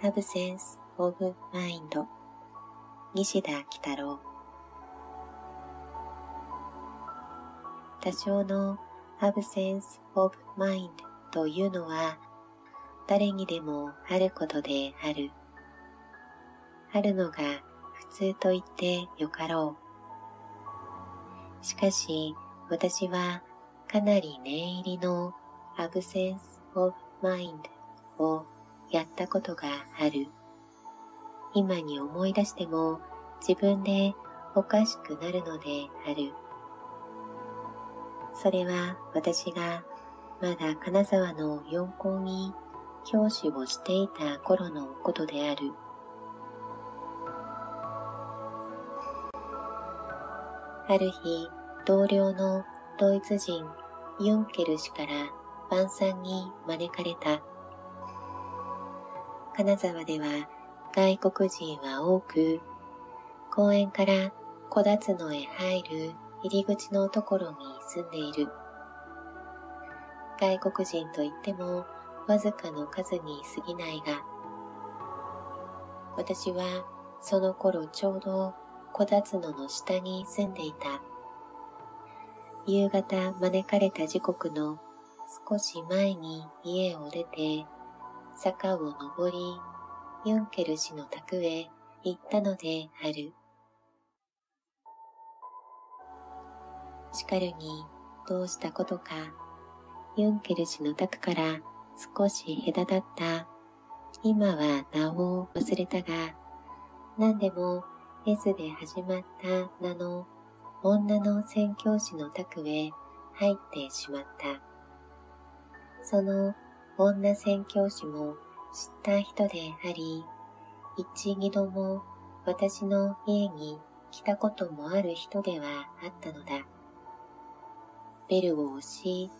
Absence of Mind 西田喜太郎多少の Absence of Mind というのは誰にでもあることである。あるのが普通と言ってよかろう。しかし私はかなり念入りの Absence of Mind をやったことがある。今に思い出しても自分でおかしくなるのである。それは私がまだ金沢の四校に教師をしていた頃のことである。ある日、同僚のドイツ人ユンケル氏から晩餐に招かれた。金沢では外国人は多く、公園から小立野へ入る入り口のところに住んでいる。外国人といってもわずかの数に過ぎないが、私はその頃ちょうど小立野の下に住んでいた。夕方招かれた時刻の少し前に家を出て、坂を登り、ユンケル氏の宅へ行ったのである。しかるにどうしたことか、ユンケル氏の宅から少し隔たった、今は名を忘れたが、何でも S で始まった名の女の宣教師の宅へ入ってしまった。その女宣教師も知った人であり、一二度も私の家に来たこともある人ではあったのだ。ベルを押し、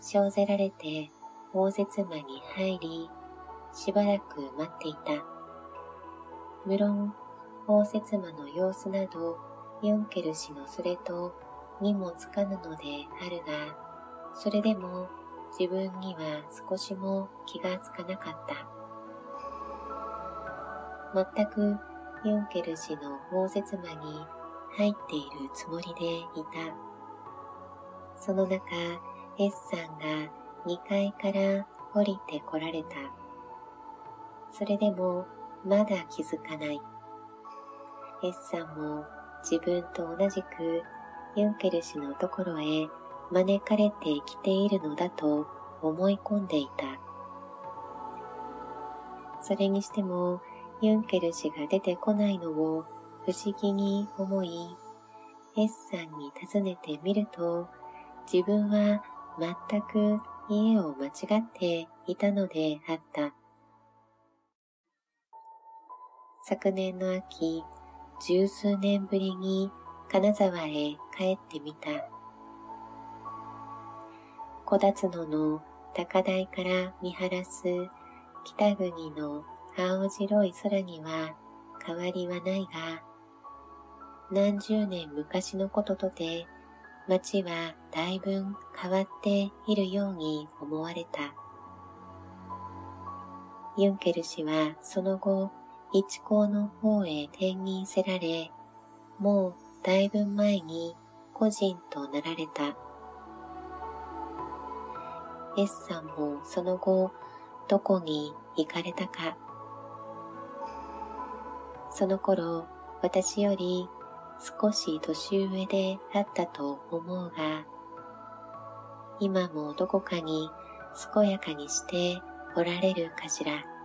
生ぜられて大絶間に入り、しばらく待っていた。無論、大絶間の様子など、ユンケル氏のそれとにもつかぬのであるが、それでも自分には少しも気がつかなかった。全くユンケル氏の大絶間に入っているつもりでいた。その中、S さんが2階から降りて来られた。それでもまだ気づかない。S さんも自分と同じくユンケル氏のところへ招かれてきているのだと思い込んでいた。それにしてもユンケル氏が出てこないのを不思議に思い、S さんに尋ねてみると、自分は全く家を間違っていたのであった。昨年の秋、十数年ぶりに金沢へ帰ってみた。小立野の高台から見晴らす北国の青白い空には変わりはないが、何十年昔のこととて街はだいぶ変わっているように思われた。ユンケル氏はその後、一校の方へ転任せられ、もうだいぶ前に個人となられた。S さんもその後、どこに行かれたか。その頃、私より少し年上であったと思うが、今もどこかに健やかにしておられるかしら。